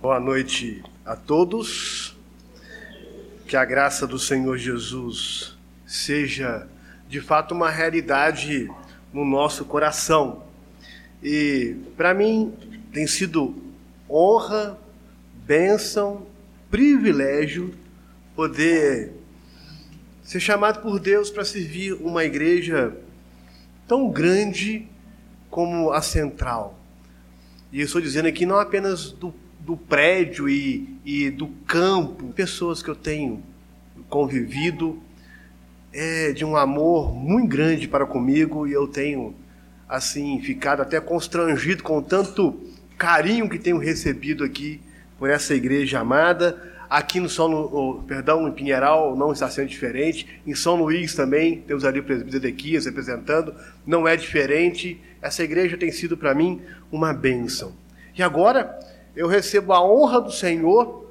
Boa noite a todos. Que a graça do Senhor Jesus seja de fato uma realidade no nosso coração. E para mim tem sido honra, bênção, privilégio poder ser chamado por Deus para servir uma igreja tão grande como a central. E eu estou dizendo aqui não apenas do do prédio e, e do campo, pessoas que eu tenho convivido, é de um amor muito grande para comigo e eu tenho assim ficado até constrangido com tanto carinho que tenho recebido aqui por essa igreja amada. Aqui no São, Lu... perdão, em Pinheiral não está sendo diferente. Em São Luís também temos ali o presbítero Edequias representando. Não é diferente. Essa igreja tem sido para mim uma bênção. E agora eu recebo a honra do Senhor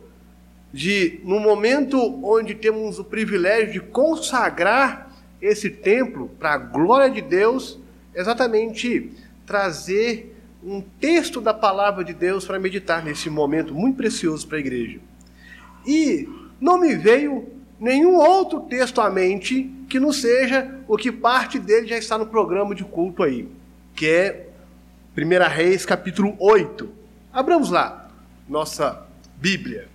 de, no momento onde temos o privilégio de consagrar esse templo para a glória de Deus, exatamente trazer um texto da palavra de Deus para meditar nesse momento muito precioso para a igreja. E não me veio nenhum outro texto à mente que não seja o que parte dele já está no programa de culto aí, que é 1 Reis capítulo 8. Abramos lá nossa Bíblia.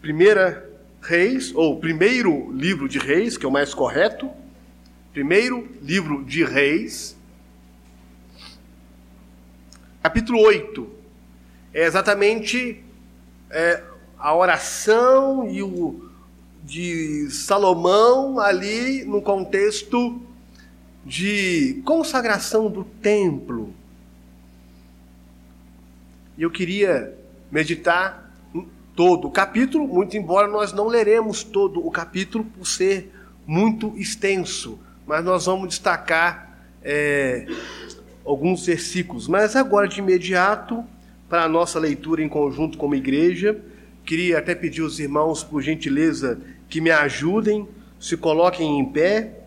Primeira Reis, ou primeiro livro de Reis, que é o mais correto. Primeiro livro de Reis, capítulo 8. É exatamente é, a oração e o de Salomão ali no contexto de consagração do templo e eu queria meditar todo o capítulo, muito embora nós não leremos todo o capítulo por ser muito extenso, mas nós vamos destacar é, alguns versículos. Mas agora, de imediato, para a nossa leitura em conjunto como igreja, queria até pedir aos irmãos, por gentileza, que me ajudem, se coloquem em pé,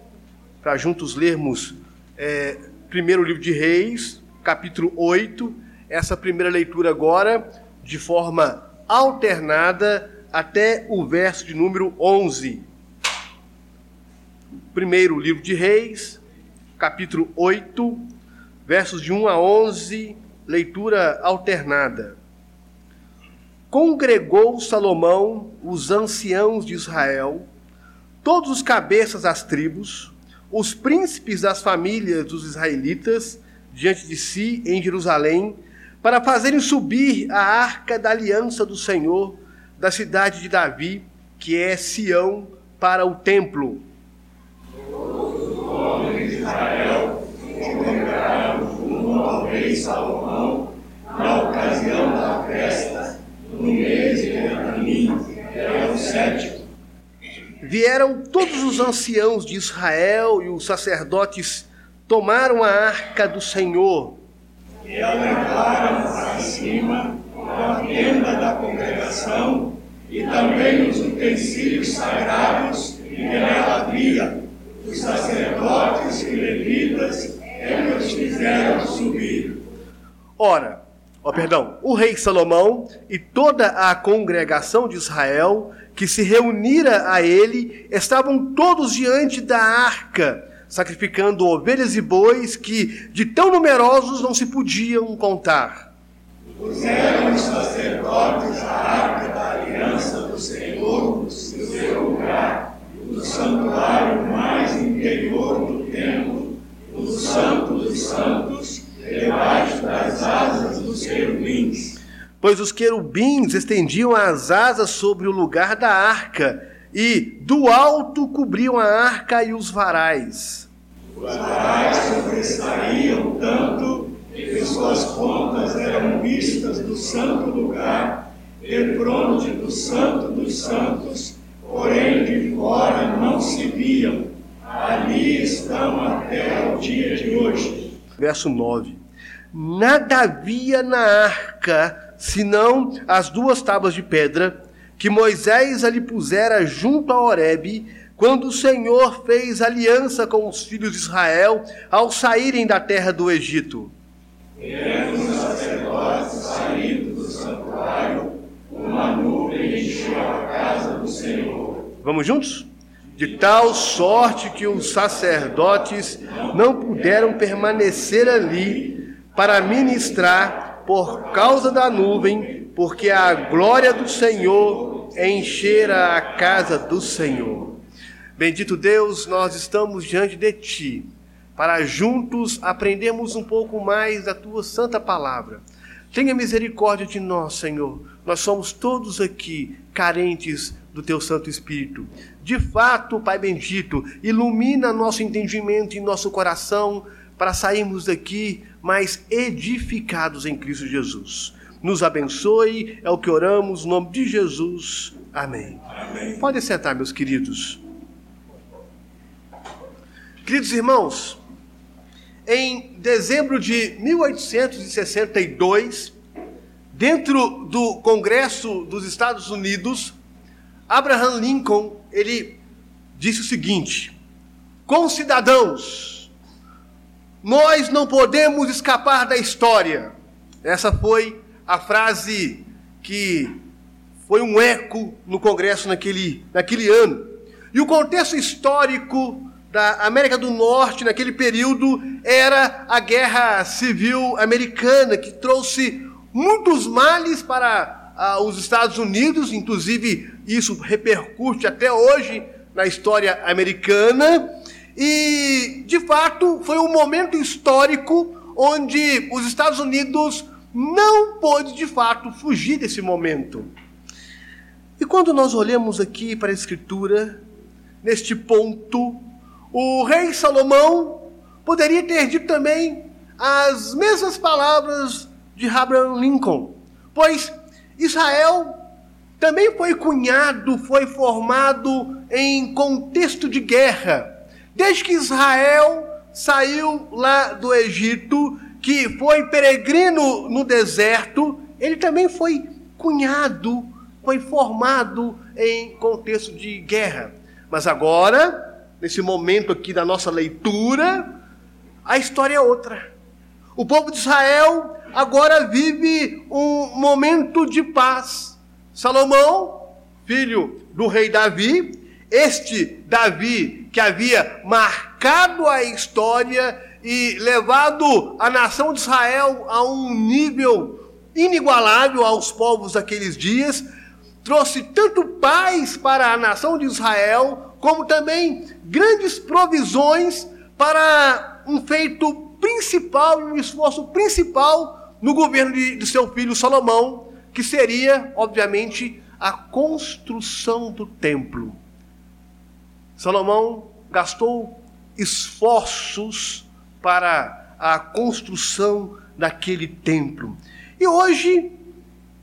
para juntos lermos é, primeiro livro de Reis, capítulo 8, essa primeira leitura agora de forma alternada até o verso de número 11. Primeiro livro de Reis, capítulo 8, versos de 1 a 11, leitura alternada. Congregou Salomão os anciãos de Israel, todos os cabeças das tribos, os príncipes das famílias dos israelitas, diante de si em Jerusalém, para fazerem subir a arca da aliança do Senhor da cidade de Davi, que é Sião, para o templo. Todos os homens de Israel congregaram junto ao Salomão na ocasião da festa, no mês de Benjamim, que é o sétimo. Vieram todos os anciãos de Israel e os sacerdotes tomaram a arca do Senhor e a levaram para cima a tenda da congregação e também os utensílios sagrados que nela havia. Os sacerdotes e levitas é os fizeram subir. Ora, ó, perdão, o rei Salomão e toda a congregação de Israel que se reunira a ele estavam todos diante da arca sacrificando ovelhas e bois que, de tão numerosos, não se podiam contar. Puseram os sacerdotes a arca da aliança do Senhor no seu lugar, no santuário mais interior do templo, no santo dos santos, debaixo das asas dos querubins. Pois os querubins estendiam as asas sobre o lugar da arca, e do alto cobriam a arca e os varais. Os varais sobressaíam tanto que suas pontas eram vistas do santo lugar, de fronte do santo dos santos, porém de fora não se viam. Ali estão até o dia de hoje. Verso 9. Nada havia na arca, senão as duas tábuas de pedra que Moisés ali pusera junto a Horebe, quando o Senhor fez aliança com os filhos de Israel ao saírem da terra do Egito. Os sacerdotes do uma nuvem encheu a casa do Senhor. Vamos juntos? De tal sorte que os sacerdotes não puderam permanecer ali para ministrar por causa da nuvem, porque a glória do Senhor enchera a casa do Senhor. Bendito Deus, nós estamos diante de Ti para juntos aprendermos um pouco mais da Tua santa palavra. Tenha misericórdia de nós, Senhor. Nós somos todos aqui carentes do Teu Santo Espírito. De fato, Pai bendito, ilumina nosso entendimento e nosso coração para sairmos daqui mais edificados em Cristo Jesus. Nos abençoe, é o que oramos, no nome de Jesus. Amém. Amém. Pode sentar, meus queridos. Queridos irmãos, em dezembro de 1862, dentro do Congresso dos Estados Unidos, Abraham Lincoln, ele disse o seguinte: "Concidadãos, nós não podemos escapar da história". Essa foi a frase que foi um eco no Congresso naquele, naquele ano. E o contexto histórico da América do Norte naquele período era a Guerra Civil Americana, que trouxe muitos males para ah, os Estados Unidos, inclusive isso repercute até hoje na história americana. E, de fato, foi um momento histórico onde os Estados Unidos não pôde, de fato, fugir desse momento. E quando nós olhamos aqui para a Escritura, neste ponto, o rei Salomão poderia ter dito também as mesmas palavras de Abraham Lincoln, pois Israel também foi cunhado, foi formado em contexto de guerra. Desde que Israel saiu lá do Egito, que foi peregrino no deserto, ele também foi cunhado, foi formado em contexto de guerra. Mas agora, nesse momento aqui da nossa leitura, a história é outra. O povo de Israel agora vive um momento de paz. Salomão, filho do rei Davi, este Davi que havia marcado a história e levado a nação de Israel a um nível inigualável aos povos daqueles dias, trouxe tanto paz para a nação de Israel, como também grandes provisões para um feito principal e um esforço principal no governo de, de seu filho Salomão, que seria, obviamente, a construção do templo. Salomão gastou esforços para a construção daquele templo. E hoje,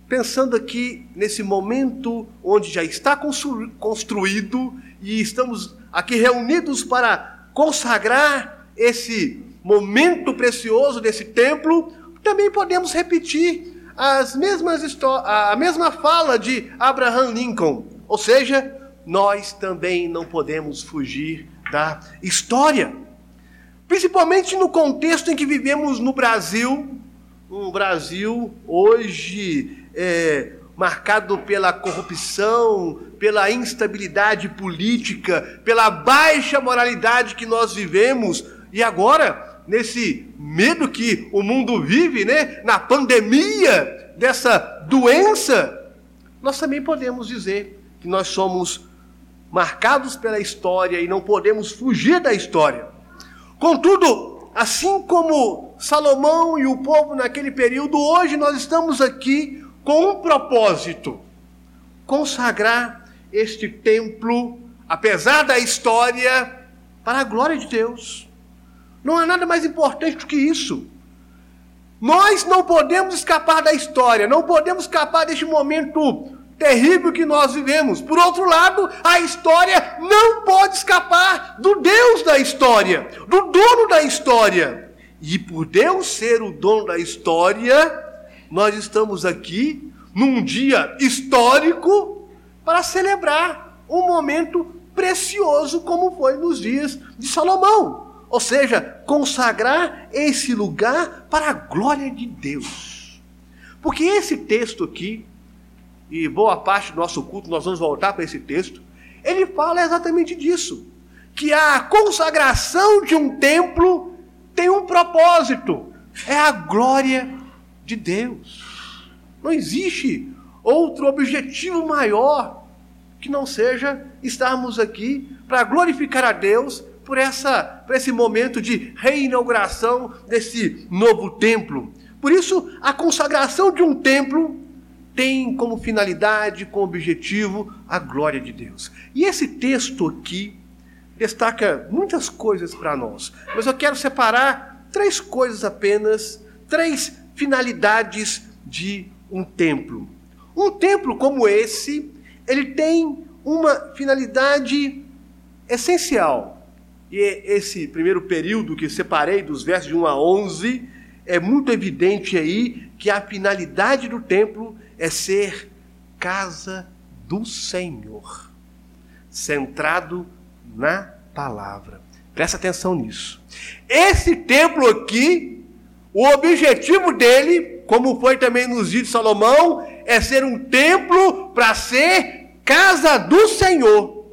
pensando aqui nesse momento onde já está construído e estamos aqui reunidos para consagrar esse momento precioso desse templo, também podemos repetir as mesmas a mesma fala de Abraham Lincoln, ou seja, nós também não podemos fugir da história. Principalmente no contexto em que vivemos no Brasil, um Brasil hoje é, marcado pela corrupção, pela instabilidade política, pela baixa moralidade que nós vivemos e agora nesse medo que o mundo vive, né, na pandemia dessa doença, nós também podemos dizer que nós somos marcados pela história e não podemos fugir da história. Contudo, assim como Salomão e o povo naquele período, hoje nós estamos aqui com um propósito: consagrar este templo, apesar da história, para a glória de Deus. Não há nada mais importante do que isso. Nós não podemos escapar da história, não podemos escapar deste momento terrível que nós vivemos. Por outro lado, a história não pode escapar do Deus da história, do dono da história. E por Deus ser o dono da história, nós estamos aqui num dia histórico para celebrar um momento precioso como foi nos dias de Salomão. Ou seja, consagrar esse lugar para a glória de Deus. Porque esse texto aqui, e boa parte do nosso culto nós vamos voltar para esse texto, ele fala exatamente disso. Que a consagração de um templo tem um propósito: é a glória de Deus. Não existe outro objetivo maior que não seja estarmos aqui para glorificar a Deus por, essa, por esse momento de reinauguração desse novo templo. Por isso, a consagração de um templo tem como finalidade, como objetivo, a glória de Deus. E esse texto aqui destaca muitas coisas para nós, mas eu quero separar três coisas apenas, três finalidades de um templo. Um templo como esse, ele tem uma finalidade essencial. E esse primeiro período que separei dos versos de 1 a 11, é muito evidente aí que a finalidade do templo é ser casa do Senhor, centrado na palavra. Presta atenção nisso. Esse templo aqui, o objetivo dele, como foi também nos dias de Salomão, é ser um templo para ser casa do Senhor,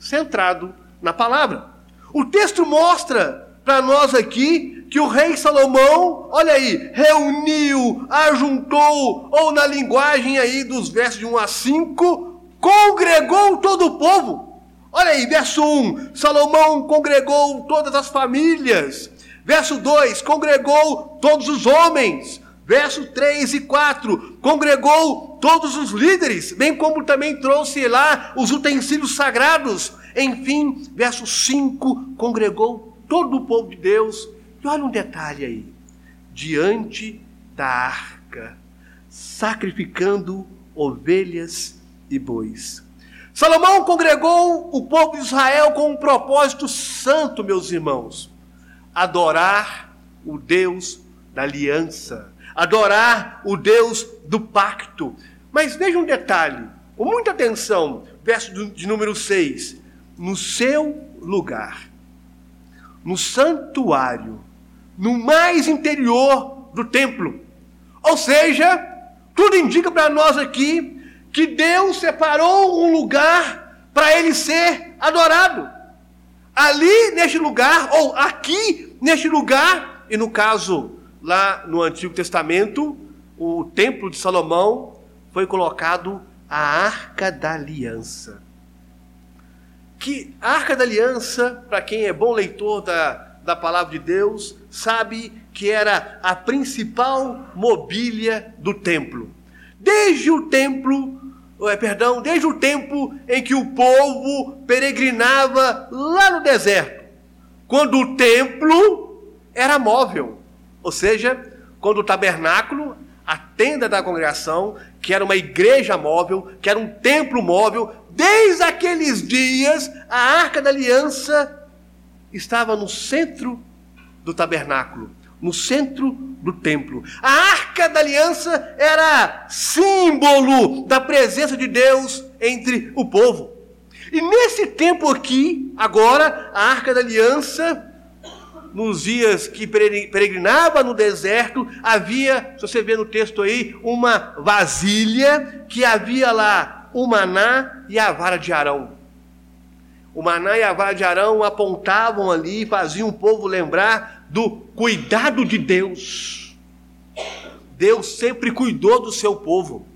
centrado na palavra. O texto mostra para nós aqui que o rei Salomão, olha aí, reuniu, ajuntou, ou na linguagem aí dos versos de 1 a 5, congregou todo o povo. Olha aí, verso 1, Salomão congregou todas as famílias. Verso 2, congregou todos os homens. Verso 3 e 4, congregou todos os líderes, bem como também trouxe lá os utensílios sagrados. Enfim, verso 5, congregou todo o povo de Deus. E olha um detalhe aí: diante da arca, sacrificando ovelhas e bois. Salomão congregou o povo de Israel com um propósito santo, meus irmãos: adorar o Deus da aliança, adorar o Deus do pacto. Mas veja um detalhe, com muita atenção, verso de número 6: no seu lugar, no santuário, no mais interior do templo. Ou seja, tudo indica para nós aqui que Deus separou um lugar para ele ser adorado. Ali neste lugar, ou aqui neste lugar, e no caso lá no Antigo Testamento, o templo de Salomão foi colocado a Arca da Aliança. Que a Arca da Aliança, para quem é bom leitor da da palavra de Deus, sabe que era a principal mobília do templo. Desde o templo, é, perdão, desde o tempo em que o povo peregrinava lá no deserto, quando o templo era móvel, ou seja, quando o tabernáculo, a tenda da congregação, que era uma igreja móvel, que era um templo móvel, desde aqueles dias a arca da aliança estava no centro do tabernáculo, no centro do templo. A arca da aliança era símbolo da presença de Deus entre o povo. E nesse tempo aqui, agora, a arca da aliança, nos dias que peregrinava no deserto, havia, se você vê no texto aí, uma vasilha que havia lá o maná e a vara de Arão. O maná e a vara de Arão apontavam ali, faziam o povo lembrar do cuidado de Deus. Deus sempre cuidou do seu povo,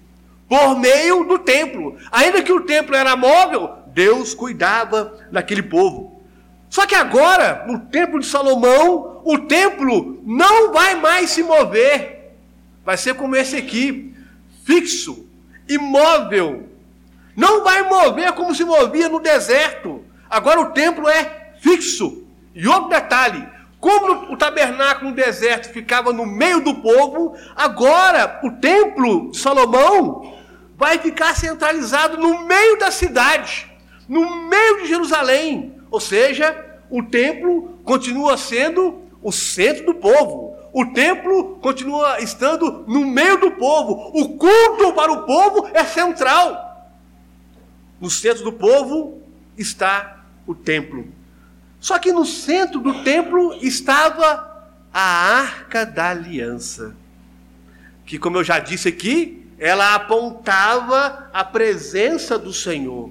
por meio do templo. Ainda que o templo era móvel, Deus cuidava daquele povo. Só que agora, no templo de Salomão, o templo não vai mais se mover. Vai ser como esse aqui, fixo, imóvel. Não vai mover como se movia no deserto. Agora o templo é fixo. E outro detalhe: como o tabernáculo no deserto ficava no meio do povo, agora o templo de Salomão vai ficar centralizado no meio da cidade, no meio de Jerusalém. Ou seja, o templo continua sendo o centro do povo. O templo continua estando no meio do povo. O culto para o povo é central. No centro do povo está o templo. Só que no centro do templo estava a Arca da Aliança, que, como eu já disse aqui, ela apontava a presença do Senhor.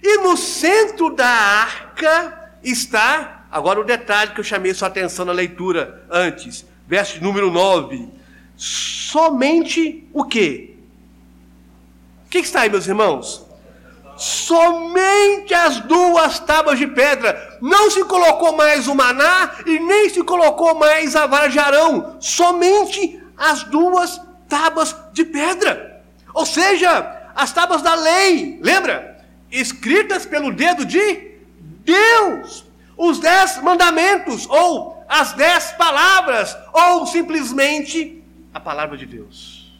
E no centro da arca está, agora o detalhe que eu chamei sua atenção na leitura antes, verso número 9. Somente o quê? O que está aí, meus irmãos? Somente as duas tábuas de pedra. Não se colocou mais o maná e nem se colocou mais a vara de Arão. Somente as duas tábuas de pedra. Ou seja, as tábuas da lei, lembra? Escritas pelo dedo de Deus. Os dez mandamentos, ou as dez palavras, ou simplesmente a palavra de Deus.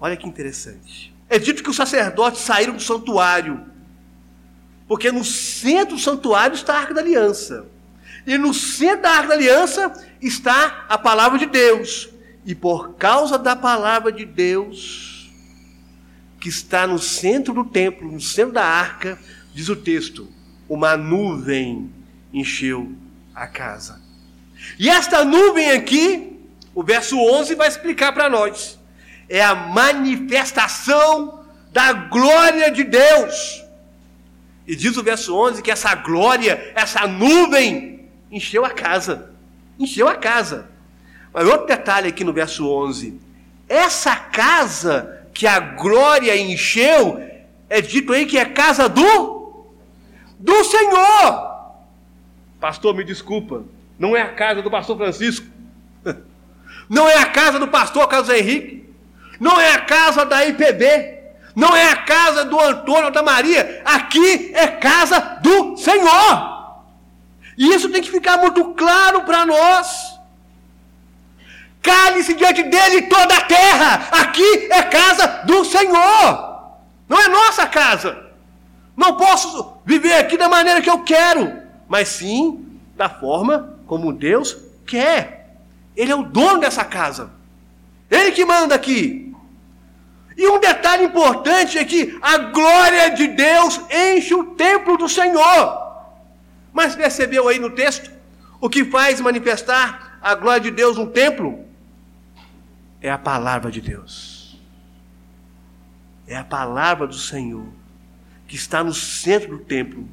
Olha que interessante. É dito que os sacerdotes saíram do santuário, porque no centro do santuário está a arca da aliança. E no centro da arca da aliança está a palavra de Deus. E por causa da palavra de Deus, que está no centro do templo, no centro da arca, diz o texto: uma nuvem encheu a casa. E esta nuvem aqui, o verso 11 vai explicar para nós, é a manifestação da glória de Deus. E diz o verso 11 que essa glória, essa nuvem, encheu a casa. Encheu a casa. Mas outro detalhe aqui no verso 11: essa casa que a glória encheu, é dito aí que é casa do do Senhor. Pastor, me desculpa, não é a casa do pastor Francisco. Não é a casa do pastor Carlos Henrique. Não é a casa da IPB. Não é a casa do Antônio ou da Maria. Aqui é casa do Senhor. E isso tem que ficar muito claro para nós. Cale-se diante dele toda a terra. Aqui é casa do Senhor. Não é nossa casa. Não posso viver aqui da maneira que eu quero, mas sim da forma como Deus quer. Ele é o dono dessa casa. Ele que manda aqui. E um detalhe importante é que a glória de Deus enche o templo do Senhor. Mas percebeu aí no texto o que faz manifestar a glória de Deus no templo? é a palavra de Deus. É a palavra do Senhor que está no centro do templo.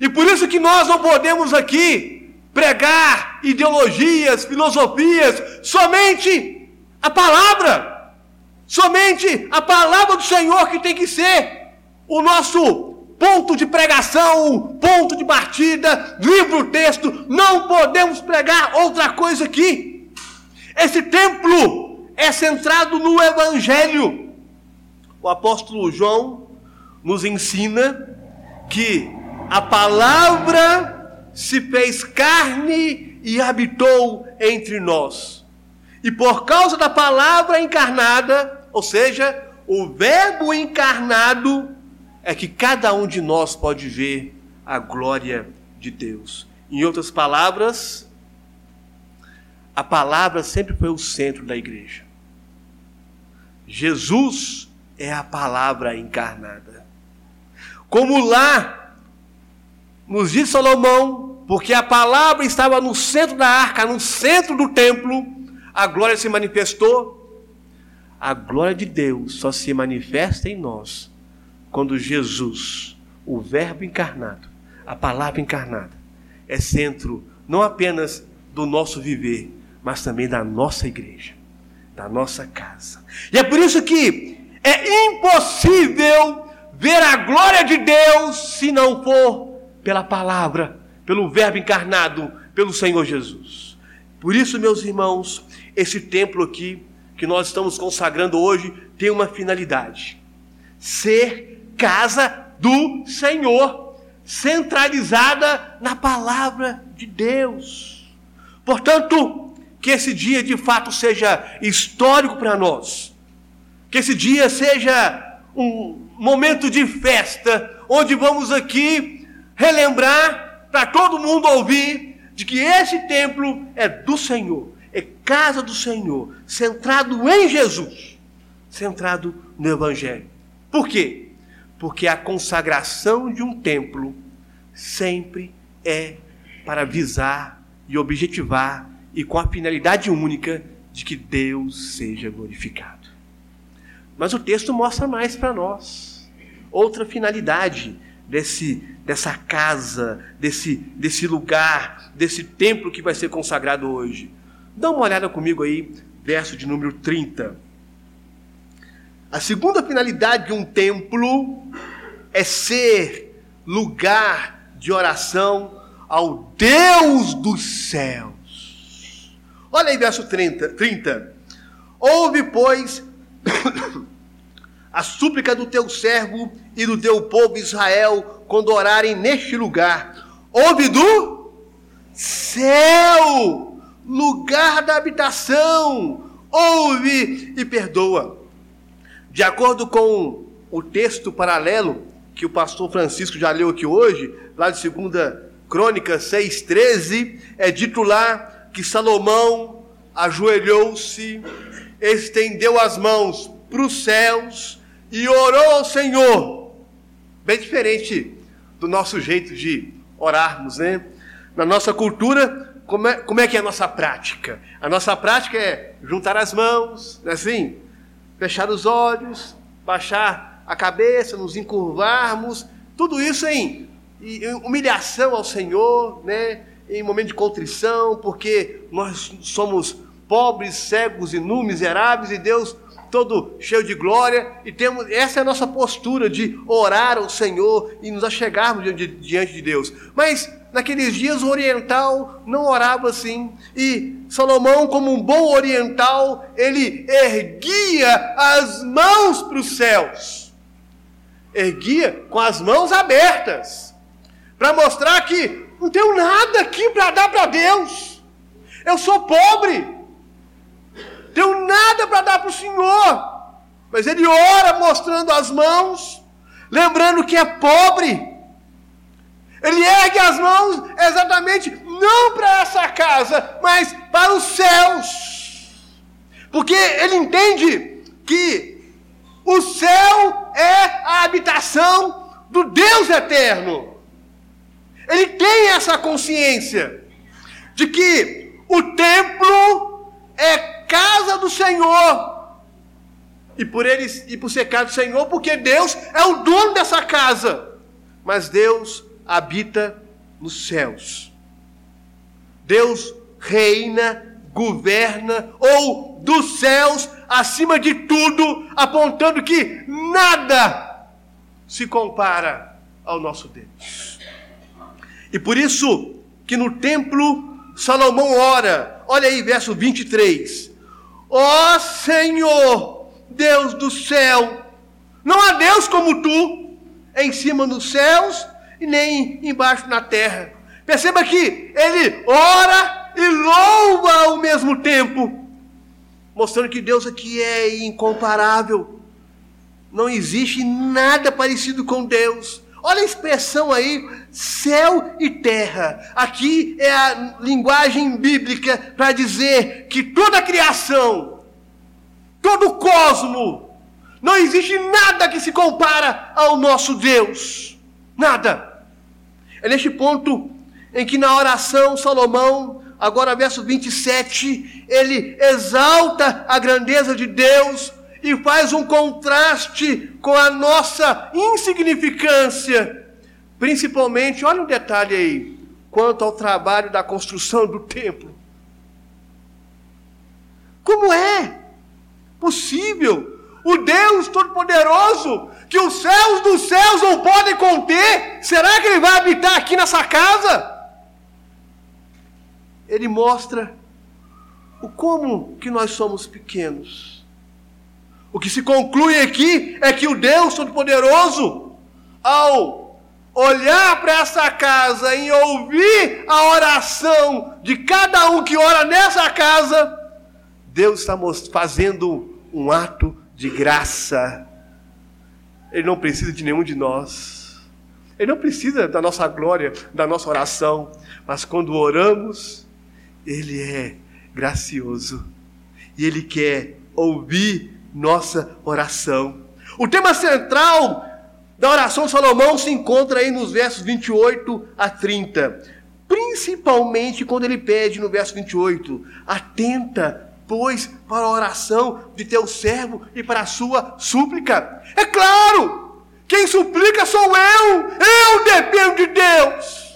E por isso que nós não podemos aqui pregar ideologias, filosofias, somente a palavra. Somente a palavra do Senhor que tem que ser o nosso ponto de pregação, ponto de partida, livro, texto. Não podemos pregar outra coisa aqui. Esse templo é centrado no Evangelho. O apóstolo João nos ensina que a palavra se fez carne e habitou entre nós. E por causa da palavra encarnada, ou seja, o Verbo encarnado, é que cada um de nós pode ver a glória de Deus. Em outras palavras, a palavra sempre foi o centro da igreja. Jesus é a palavra encarnada. Como lá nos diz Salomão, porque a palavra estava no centro da arca, no centro do templo, a glória se manifestou. A glória de Deus só se manifesta em nós quando Jesus, o Verbo encarnado, a palavra encarnada, é centro não apenas do nosso viver, mas também da nossa igreja da nossa casa. E é por isso que é impossível ver a glória de Deus se não for pela palavra, pelo Verbo encarnado, pelo Senhor Jesus. Por isso, meus irmãos, esse templo aqui que nós estamos consagrando hoje tem uma finalidade: ser casa do Senhor, centralizada na palavra de Deus. Portanto, que esse dia de fato seja histórico para nós. Que esse dia seja um momento de festa, onde vamos aqui relembrar para todo mundo ouvir de que esse templo é do Senhor, é casa do Senhor, centrado em Jesus, centrado no Evangelho. Por quê? Porque a consagração de um templo sempre é para visar e objetivar e com a finalidade única de que Deus seja glorificado. Mas o texto mostra mais para nós outra finalidade desse dessa casa, desse desse lugar, desse templo que vai ser consagrado hoje. Dá uma olhada comigo aí, verso de número 30. A segunda finalidade de um templo é ser lugar de oração ao Deus dos céus. Olha aí, verso 30. 30. Ouve, pois, a súplica do teu servo e do teu povo Israel quando orarem neste lugar. Ouve do céu, lugar da habitação. Ouve e perdoa. De acordo com o texto paralelo que o pastor Francisco já leu aqui hoje, lá de 2 Crônicas 6,13, é dito lá que Salomão ajoelhou-se, estendeu as mãos para os céus e orou ao Senhor. Bem diferente do nosso jeito de orarmos, né? Na nossa cultura, como é, como é que é a nossa prática? A nossa prática é juntar as mãos, né, assim, fechar os olhos, baixar a cabeça, nos encurvarmos, tudo isso em e humilhação ao Senhor, né? em momento de contrição, porque nós somos pobres, cegos e nu, miseráveis, e Deus todo cheio de glória, e temos essa é a nossa postura de orar ao Senhor e nos achegarmos diante de Deus. Mas naqueles dias o oriental não orava assim, e Salomão, como um bom oriental, ele erguia as mãos para os céus, erguia com as mãos abertas para mostrar que não tenho nada aqui para dar para Deus. Eu sou pobre. Tenho nada para dar para o Senhor. Mas ele ora mostrando as mãos, lembrando que é pobre. Ele ergue as mãos exatamente não para essa casa, mas para os céus. Porque ele entende que o céu é a habitação do Deus eterno. Ele tem essa consciência de que o templo é casa do Senhor. E por ele e por ser casa do Senhor, porque Deus é o dono dessa casa. Mas Deus habita nos céus. Deus reina, governa ou dos céus acima de tudo, apontando que nada se compara ao nosso Deus. E por isso que no templo Salomão ora, olha aí, verso 23. Ó oh, Senhor, Deus do céu, não há Deus como tu, em cima dos céus e nem embaixo na terra. Perceba que ele ora e louva ao mesmo tempo, mostrando que Deus aqui é incomparável. Não existe nada parecido com Deus. Olha a expressão aí, céu e terra. Aqui é a linguagem bíblica para dizer que toda a criação, todo o cosmo, não existe nada que se compara ao nosso Deus. Nada. É neste ponto em que na oração Salomão, agora verso 27, ele exalta a grandeza de Deus e faz um contraste com a nossa insignificância. Principalmente, olha um detalhe aí, quanto ao trabalho da construção do templo. Como é possível o Deus Todo-Poderoso, que os céus dos céus não podem conter, será que Ele vai habitar aqui nessa casa? Ele mostra o como que nós somos pequenos o que se conclui aqui é que o Deus Todo-Poderoso, ao olhar para essa casa e ouvir a oração de cada um que ora nessa casa, Deus está fazendo um ato de graça. Ele não precisa de nenhum de nós. Ele não precisa da nossa glória, da nossa oração. Mas quando oramos, Ele é gracioso. E Ele quer ouvir nossa oração. O tema central da oração de Salomão se encontra aí nos versos 28 a 30. Principalmente quando ele pede no verso 28: Atenta, pois, para a oração de teu servo e para a sua súplica. É claro, quem suplica sou eu, eu dependo de Deus.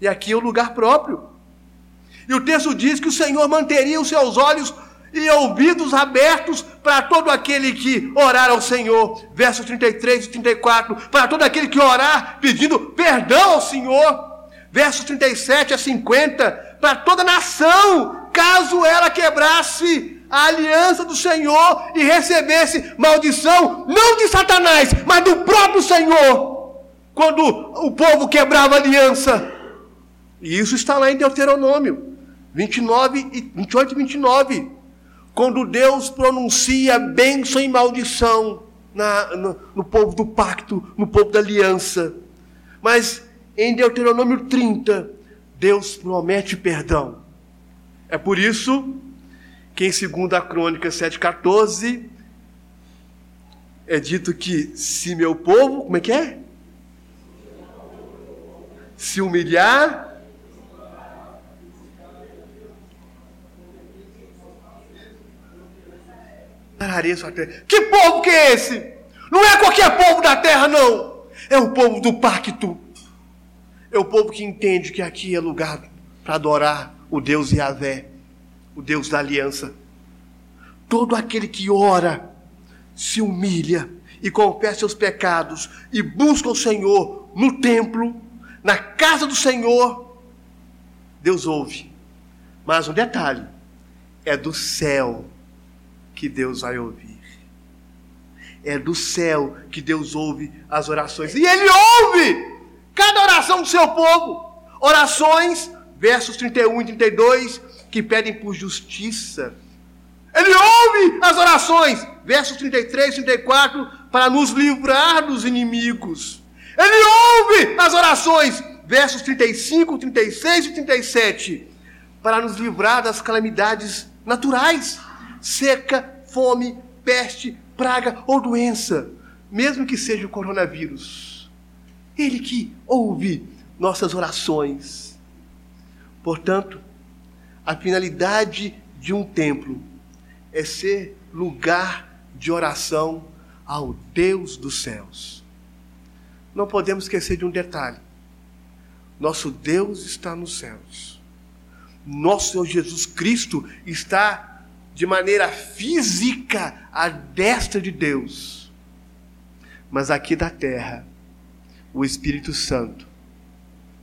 E aqui é o lugar próprio. E o texto diz que o Senhor manteria os seus olhos e ouvidos abertos para todo aquele que orar ao Senhor. Versos 33 e 34. Para todo aquele que orar pedindo perdão ao Senhor. Versos 37 a 50. Para toda nação, caso ela quebrasse a aliança do Senhor e recebesse maldição, não de Satanás, mas do próprio Senhor, quando o povo quebrava a aliança. E isso está lá em Deuteronômio 29 e 28 e 29 quando Deus pronuncia bênção e maldição na, no, no povo do pacto, no povo da aliança. Mas em Deuteronômio 30, Deus promete perdão. É por isso que em 2 Crônica 7,14 é dito que se meu povo, como é que é? Se humilhar. Que povo que é esse? Não é qualquer povo da terra, não. É o povo do pacto. É o povo que entende que aqui é lugar para adorar o Deus Yahvé, o Deus da aliança. Todo aquele que ora, se humilha e confessa seus pecados e busca o Senhor no templo, na casa do Senhor, Deus ouve. Mas um detalhe: é do céu que Deus vai ouvir. É do céu que Deus ouve as orações. E Ele ouve cada oração do seu povo. Orações, versos 31 e 32, que pedem por justiça. Ele ouve as orações, versos 33 e 34, para nos livrar dos inimigos. Ele ouve as orações, versos 35, 36 e 37, para nos livrar das calamidades naturais seca, fome, peste, praga ou doença, mesmo que seja o coronavírus. Ele que ouve nossas orações. Portanto, a finalidade de um templo é ser lugar de oração ao Deus dos céus. Não podemos esquecer de um detalhe: nosso Deus está nos céus. Nosso Senhor Jesus Cristo está de maneira física à destra de Deus. Mas aqui da terra, o Espírito Santo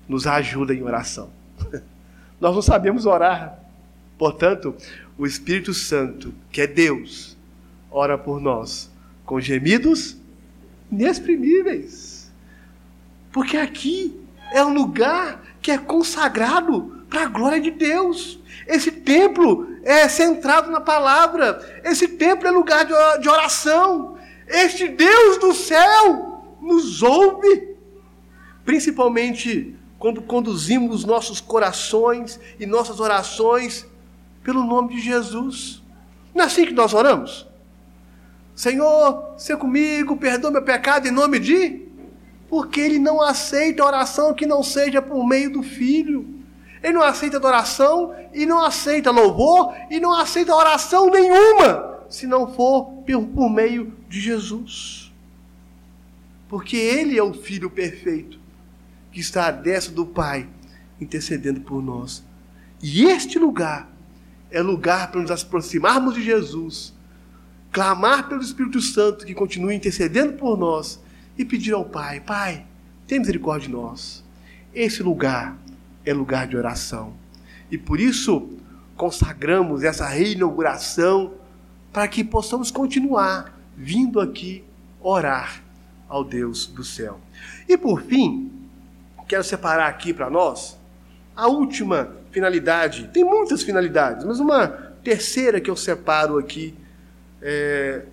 nos ajuda em oração. Nós não sabemos orar, portanto, o Espírito Santo, que é Deus, ora por nós com gemidos inexprimíveis. Porque aqui é um lugar que é consagrado para a glória de Deus. Esse templo é centrado na palavra. Esse templo é lugar de oração. Este Deus do céu nos ouve, principalmente quando conduzimos nossos corações e nossas orações pelo nome de Jesus. Não é assim que nós oramos? Senhor, se comigo, perdoa meu pecado em nome de. Porque Ele não aceita oração que não seja por meio do Filho. Ele não aceita adoração e não aceita louvor e não aceita oração nenhuma se não for por meio de Jesus. Porque Ele é o Filho perfeito que está à destra do Pai intercedendo por nós. E este lugar é lugar para nos aproximarmos de Jesus, clamar pelo Espírito Santo que continue intercedendo por nós e pedir ao Pai: Pai, tem misericórdia de nós. Esse lugar é lugar de oração. E por isso consagramos essa reinauguração para que possamos continuar vindo aqui orar ao Deus do céu. E por fim, quero separar aqui para nós a última finalidade. Tem muitas finalidades, mas uma terceira que eu separo aqui, é,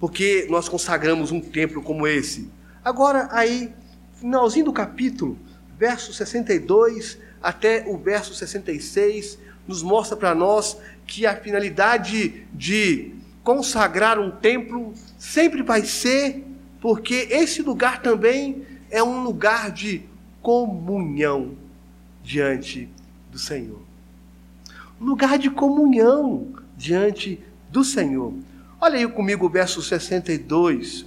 porque nós consagramos um templo como esse. Agora, aí, finalzinho do capítulo, verso 62 até o verso 66, nos mostra para nós que a finalidade de consagrar um templo sempre vai ser porque esse lugar também é um lugar de comunhão diante do Senhor. lugar de comunhão diante do Senhor. Olha aí comigo o verso 62.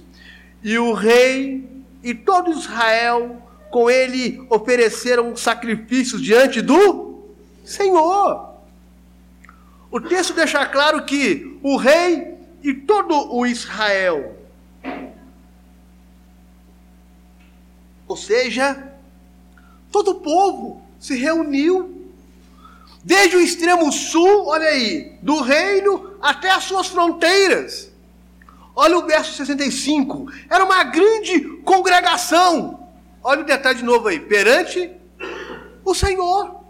E o rei e todo Israel com ele ofereceram sacrifícios diante do Senhor. O texto deixa claro que o rei e todo o Israel, ou seja, todo o povo se reuniu, desde o extremo sul, olha aí, do reino até as suas fronteiras. Olha o verso 65. Era uma grande congregação. Olha o detalhe de novo aí. Perante o Senhor.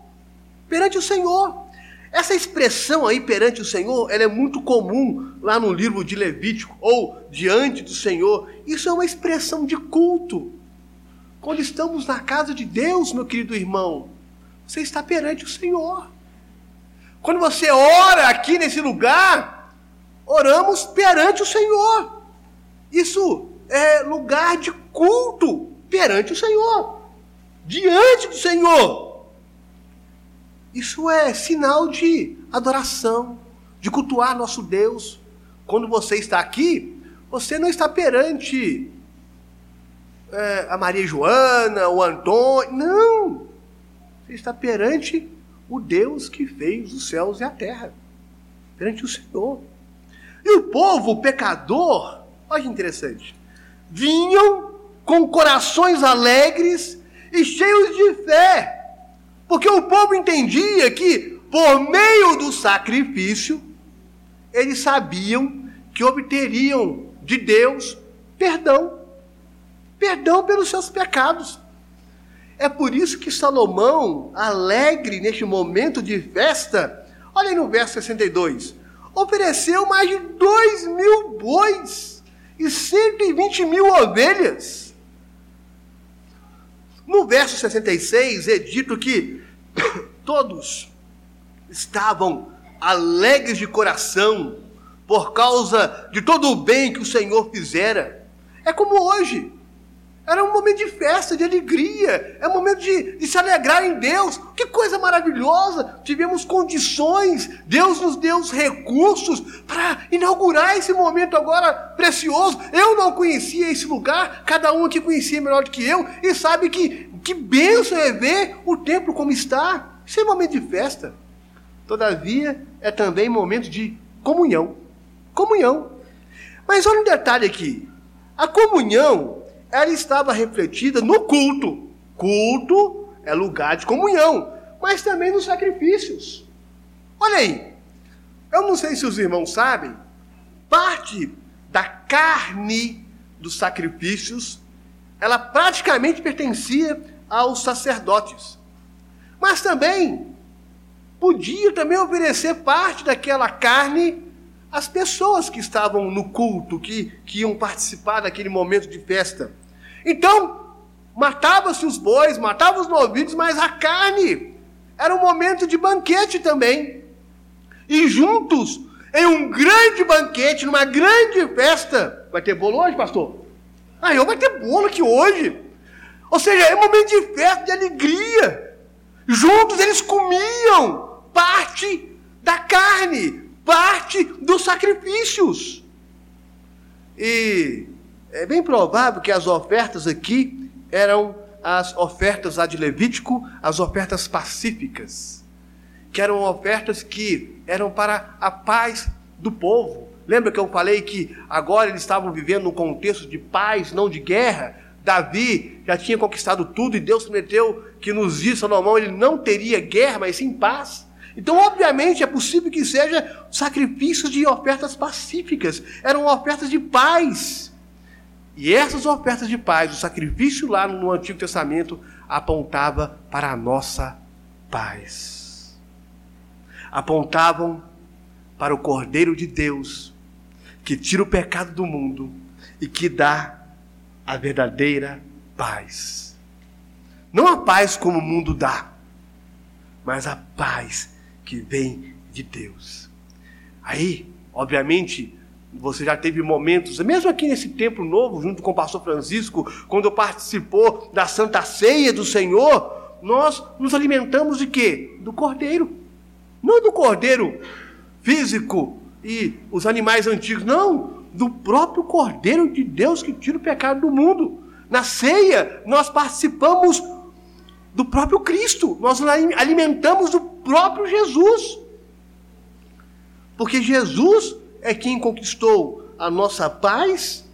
Perante o Senhor. Essa expressão aí perante o Senhor, ela é muito comum lá no livro de Levítico, ou diante do Senhor. Isso é uma expressão de culto. Quando estamos na casa de Deus, meu querido irmão, você está perante o Senhor. Quando você ora aqui nesse lugar, oramos perante o Senhor. Isso é lugar de culto perante o Senhor, diante do Senhor. Isso é sinal de adoração, de cultuar nosso Deus. Quando você está aqui, você não está perante a Maria Joana, o Antônio. Não! Você está perante o Deus que fez os céus e a terra. Perante o Senhor. E o povo pecador, olha que interessante, vinham com corações alegres e cheios de fé porque o povo entendia que, por meio do sacrifício, eles sabiam que obteriam de Deus perdão. Perdão pelos seus pecados. É por isso que Salomão, alegre neste momento de festa, olha aí no verso 62, ofereceu mais de dois mil bois e 120 mil ovelhas no verso 66 é dito que todos estavam alegres de coração por causa de todo o bem que o Senhor fizera. É como hoje. Era um momento de festa, de alegria, é um momento de, de, se alegrar em Deus. Que coisa maravilhosa! Tivemos condições, Deus nos deu os recursos para inaugurar esse momento agora precioso. Eu não conhecia esse lugar, cada um aqui conhecia melhor do que eu, e sabe que, que bênção é ver o templo como está. Isso é momento de festa. Todavia, é também momento de comunhão. Comunhão. Mas olha um detalhe aqui. A comunhão ela estava refletida no culto. Culto é lugar de comunhão, mas também nos sacrifícios. Olha aí, eu não sei se os irmãos sabem, parte da carne dos sacrifícios, ela praticamente pertencia aos sacerdotes. Mas também podia também oferecer parte daquela carne as pessoas que estavam no culto, que, que iam participar daquele momento de festa. Então, matava-se os bois, matava os novilhos, mas a carne era um momento de banquete também. E juntos, em um grande banquete, numa grande festa, vai ter bolo hoje, pastor? Ah, eu vai ter bolo aqui hoje. Ou seja, é um momento de festa, de alegria. Juntos eles comiam parte da carne, parte dos sacrifícios. E é bem provável que as ofertas aqui eram as ofertas lá de Levítico, as ofertas pacíficas, que eram ofertas que eram para a paz do povo. Lembra que eu falei que agora eles estavam vivendo um contexto de paz, não de guerra? Davi já tinha conquistado tudo e Deus prometeu que nos dias Salomão ele não teria guerra, mas sim paz. Então, obviamente, é possível que seja sacrifício de ofertas pacíficas, eram ofertas de paz. E essas ofertas de paz, o sacrifício lá no Antigo Testamento, apontava para a nossa paz. Apontavam para o Cordeiro de Deus, que tira o pecado do mundo e que dá a verdadeira paz. Não a paz como o mundo dá, mas a paz que vem de Deus. Aí, obviamente, você já teve momentos, mesmo aqui nesse templo novo, junto com o pastor Francisco, quando participou da Santa Ceia do Senhor, nós nos alimentamos de quê? Do Cordeiro. Não do cordeiro físico e os animais antigos, não, do próprio cordeiro de Deus que tira o pecado do mundo. Na ceia, nós participamos do próprio Cristo, nós alimentamos o próprio Jesus. Porque Jesus é quem conquistou a nossa paz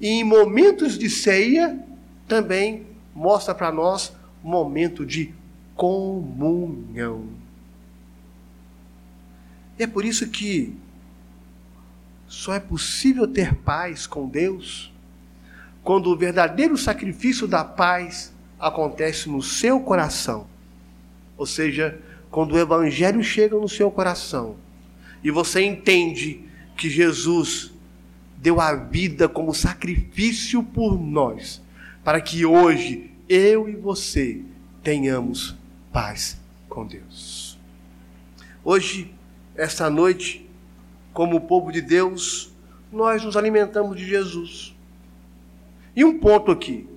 e em momentos de ceia também mostra para nós momento de comunhão. E é por isso que só é possível ter paz com Deus quando o verdadeiro sacrifício da paz acontece no seu coração. Ou seja, quando o evangelho chega no seu coração e você entende que Jesus deu a vida como sacrifício por nós, para que hoje eu e você tenhamos paz com Deus. Hoje, esta noite, como povo de Deus, nós nos alimentamos de Jesus. E um ponto aqui.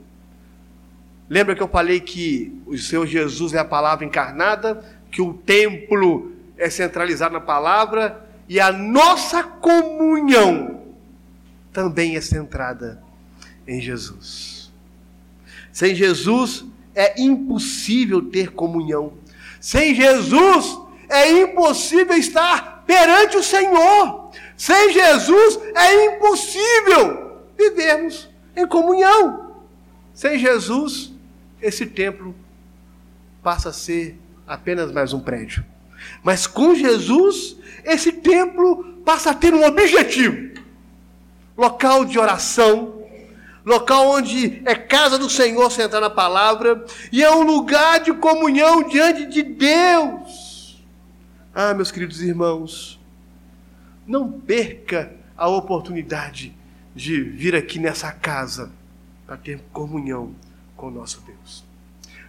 Lembra que eu falei que o Senhor Jesus é a palavra encarnada, que o templo é centralizado na palavra e a nossa comunhão também é centrada em Jesus. Sem Jesus é impossível ter comunhão. Sem Jesus é impossível estar perante o Senhor. Sem Jesus é impossível vivermos em comunhão. Sem Jesus, esse templo passa a ser apenas mais um prédio. Mas com Jesus, esse templo passa a ter um objetivo: local de oração, local onde é casa do Senhor sentar na palavra, e é um lugar de comunhão diante de Deus. Ah, meus queridos irmãos, não perca a oportunidade de vir aqui nessa casa para ter comunhão com o nosso Deus.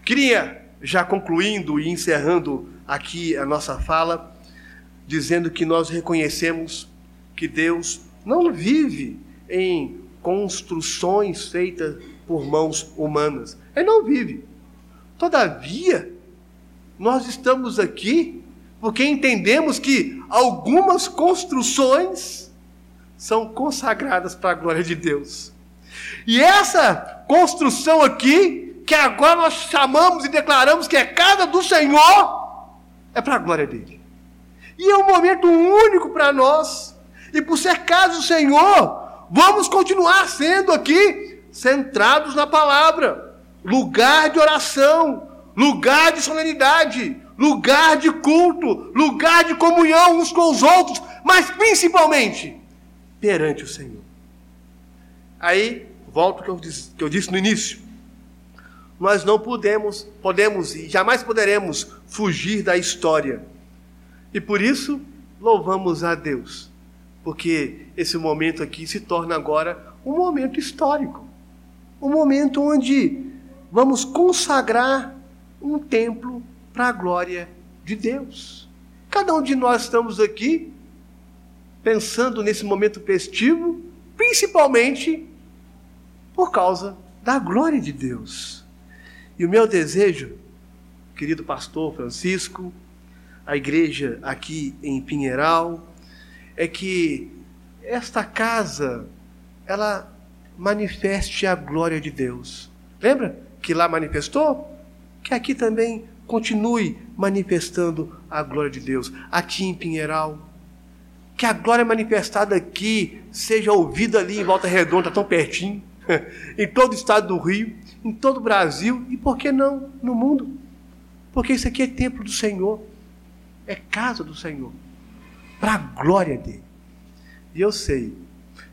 Queria, já concluindo e encerrando aqui a nossa fala, dizendo que nós reconhecemos que Deus não vive em construções feitas por mãos humanas. Ele não vive. Todavia, nós estamos aqui porque entendemos que algumas construções são consagradas para a glória de Deus. E essa construção aqui, que agora nós chamamos e declaramos que é casa do Senhor, é para a glória dele. E é um momento único para nós. E por ser casa do Senhor, Vamos continuar sendo aqui centrados na palavra, lugar de oração, lugar de solenidade, lugar de culto, lugar de comunhão uns com os outros, mas principalmente perante o Senhor. Aí, volto ao que eu disse, que eu disse no início. Nós não podemos, podemos e jamais poderemos fugir da história. E por isso, louvamos a Deus porque esse momento aqui se torna agora um momento histórico. Um momento onde vamos consagrar um templo para a glória de Deus. Cada um de nós estamos aqui pensando nesse momento festivo, principalmente por causa da glória de Deus. E o meu desejo, querido pastor Francisco, a igreja aqui em Pinheiral, é que esta casa ela manifeste a glória de Deus. Lembra que lá manifestou? Que aqui também continue manifestando a glória de Deus. Aqui em Pinheiral. Que a glória manifestada aqui seja ouvida ali em Volta Redonda, tão pertinho, em todo o estado do Rio, em todo o Brasil e por que não no mundo? Porque isso aqui é templo do Senhor, é casa do Senhor para a glória dele. E eu sei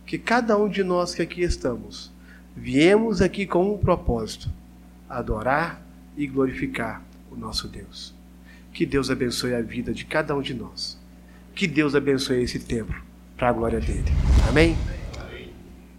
que cada um de nós que aqui estamos, viemos aqui com um propósito: adorar e glorificar o nosso Deus. Que Deus abençoe a vida de cada um de nós. Que Deus abençoe esse templo para a glória dele. Amém?